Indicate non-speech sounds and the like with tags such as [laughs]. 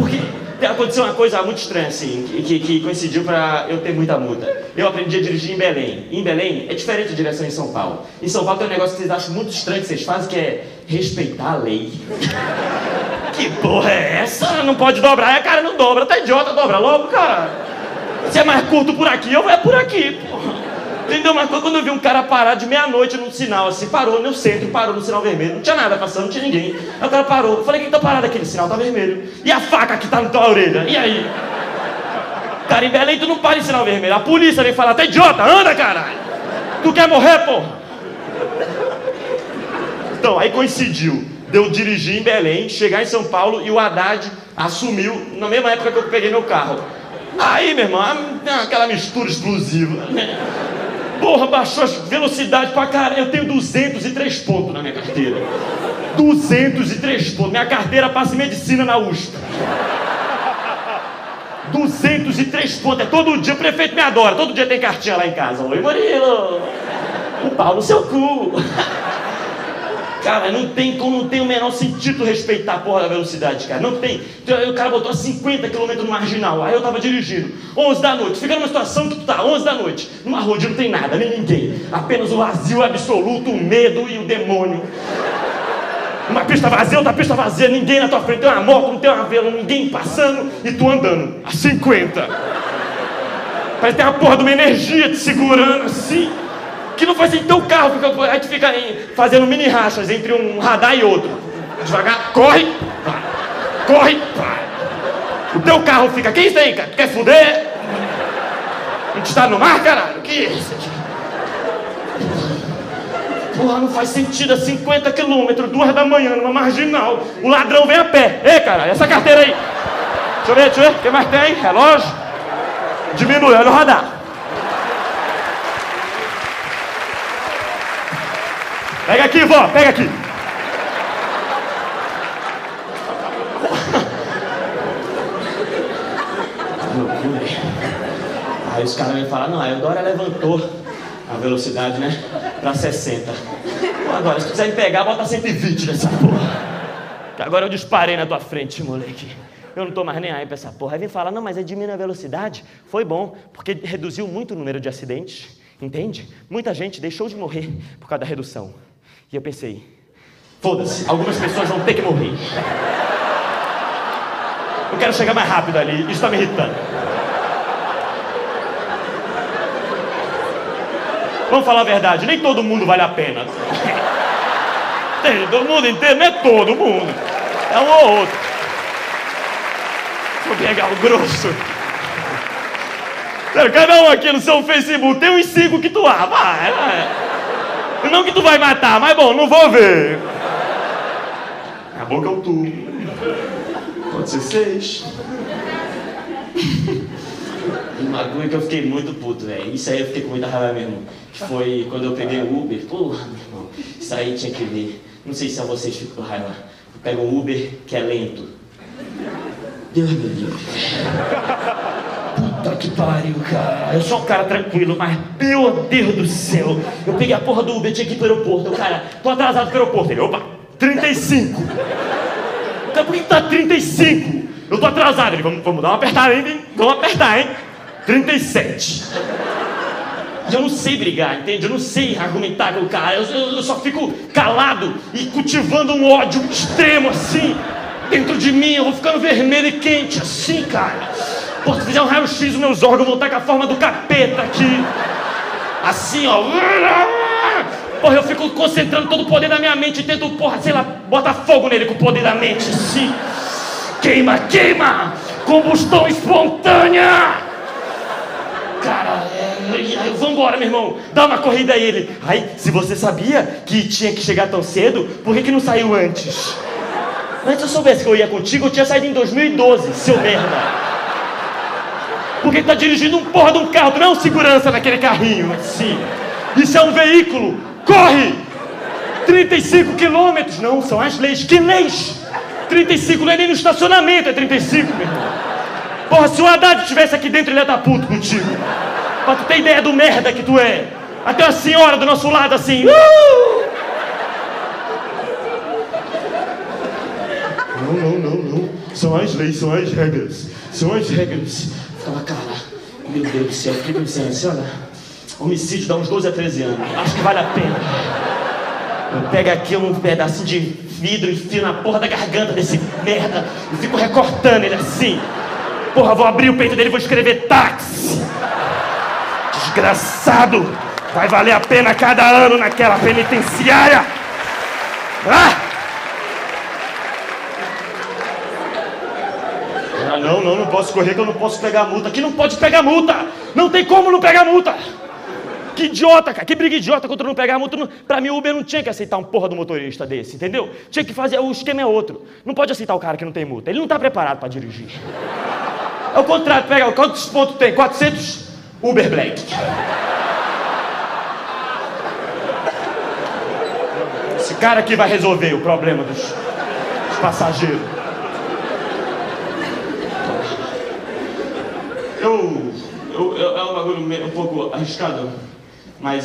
porque aconteceu uma coisa muito estranha, assim, que, que coincidiu para eu ter muita multa. Eu aprendi a dirigir em Belém. Em Belém é diferente a direção em São Paulo. Em São Paulo tem um negócio que vocês acham muito estranho que vocês fazem, que é respeitar a lei. [laughs] que porra é essa? Não pode dobrar. É, cara, não dobra. Tá idiota, dobra logo, cara. Se é mais curto por aqui, eu vou é por aqui, porra. Entendeu? Mas quando eu vi um cara parar de meia-noite num sinal, assim, parou no centro, parou no sinal vermelho, não tinha nada passando, não tinha ninguém. Aí o cara parou. Eu falei, quem tá parado aqui? O sinal tá vermelho. E a faca que tá na tua orelha? E aí? Cara, em Belém tu não para em sinal vermelho. A polícia vem falar, tá idiota, anda, caralho. Tu quer morrer, porra? Então, aí coincidiu de eu dirigir em Belém, chegar em São Paulo e o Haddad assumiu na mesma época que eu peguei meu carro. Aí, meu irmão, aquela mistura explosiva. Né? Porra, baixou a velocidade pra caralho. Eu tenho 203 pontos na minha carteira. 203 pontos. Minha carteira passa em medicina na USP. 203 pontos. É todo dia, o prefeito me adora. Todo dia tem cartinha lá em casa. Oi, Murilo. O pau no seu cu. Cara, não tem como, não tem o menor sentido respeitar a porra da velocidade, cara. Não tem. Então, o cara botou a 50 km no marginal. Aí eu tava dirigindo, 11 da noite. Fica numa situação que tu tá, 11 da noite. Numa rua onde não tem nada, nem ninguém. Apenas o vazio absoluto, o medo e o demônio. Uma pista vazia, outra pista vazia, ninguém na tua frente. Tem uma moto, não tem uma vela, ninguém passando e tu andando a 50. Parece que tem uma porra de uma energia te segurando assim que não faz então o carro, fica, a gente fica fazendo mini rachas entre um radar e outro. Devagar, corre, vai, corre, vai. O teu carro fica, quem tem, cara? Quer fuder? A gente está no mar, caralho? Que isso? Porra, não faz sentido, a 50 quilômetros, duas da manhã, numa marginal. O ladrão vem a pé. Ei, cara, essa carteira aí. Deixa eu ver, deixa eu ver. O que mais tem? Relógio? Diminui, olha o radar. Pega aqui, vó, pega aqui. Aí os caras me falam, não, a Eudora levantou a velocidade, né? Pra 60. Agora, se quiser me pegar, bota 120 nessa porra. Que agora eu disparei na tua frente, moleque. Eu não tô mais nem aí pra essa porra. Aí vem falar, não, mas é diminuir a velocidade. Foi bom, porque reduziu muito o número de acidentes. Entende? Muita gente deixou de morrer por causa da redução. E eu pensei, foda-se, algumas pessoas vão ter que morrer. Eu quero chegar mais rápido ali, isso está me irritando. Vamos falar a verdade, nem todo mundo vale a pena. Tem, todo mundo inteiro, não é todo mundo. É um ou outro. Vou pegar o grosso. Cada um aqui no seu Facebook tem uns cinco que tu ah, vai, vai. Não que tu vai matar, mas bom, não vou ver. A boca é o tu. Pode ser seis. Uma coisa que eu fiquei muito puto, velho. Isso aí eu fiquei com muita raiva mesmo. Foi quando eu peguei o Uber. Porra, meu irmão. Isso aí tinha que ver. Não sei se a vocês ficam com raiva. Eu pego um Uber que é lento. Deus me livre. Puta que pariu, cara. Eu sou um cara tranquilo, mas meu Deus do céu. Eu peguei a porra do Uber, tinha que ir pro aeroporto. O cara, tô atrasado pro aeroporto. Ele, opa, 35. Cara, por que tá 35? Eu tô atrasado. Ele, vamos, vamos dar uma apertada hein? Vamos apertar, hein? 37. E eu não sei brigar, entende? Eu não sei argumentar com o cara. Eu, eu, eu só fico calado e cultivando um ódio extremo assim. Dentro de mim, eu vou ficando vermelho e quente assim, cara. Pô, se fizer um raio-x, os meus órgãos vão estar com a forma do capeta aqui. Assim, ó. Porra, eu fico concentrando todo o poder da minha mente e tento, porra, sei lá, botar fogo nele com o poder da mente, assim. Queima, queima! Combustão espontânea! Cara, é, vambora, meu irmão. Dá uma corrida a ele. Aí, se você sabia que tinha que chegar tão cedo, por que, que não saiu antes? Antes eu soubesse que eu ia contigo, eu tinha saído em 2012, seu merda. Porque está dirigindo um porra de um carro, não é um segurança naquele carrinho, assim. Isso é um veículo. Corre! 35 quilômetros. Não, são as leis. Que leis? 35 não é nem no estacionamento, é 35, meu irmão. Porra, se o Haddad estivesse aqui dentro, ele ia estar puto contigo. Pra tu ter ideia do merda que tu é. Até a senhora do nosso lado assim. Uh! Não, não, não, não. São as leis, são as regras. São as regras. Ficava, cara, meu Deus do céu, fiquei pensando assim, olha, homicídio dá uns 12 a 13 anos. Acho que vale a pena. Eu pego aqui um pedacinho de vidro, enfio na porra da garganta desse merda e fico recortando ele assim. Porra, vou abrir o peito dele e vou escrever táxi. Desgraçado! Vai valer a pena cada ano naquela penitenciária! Ah! Não, não, não posso correr que eu não posso pegar multa. Aqui não pode pegar multa! Não tem como não pegar multa! Que idiota, cara. Que briga idiota contra não pegar multa. Pra mim, o Uber não tinha que aceitar um porra do motorista desse, entendeu? Tinha que fazer. O esquema é outro. Não pode aceitar o cara que não tem multa. Ele não tá preparado pra dirigir. É o contrário. Pega, quantos pontos tem? 400? Uber Black. Esse cara aqui vai resolver o problema dos, dos passageiros. Eu, eu, eu. É um bagulho um pouco arriscado, mas eu.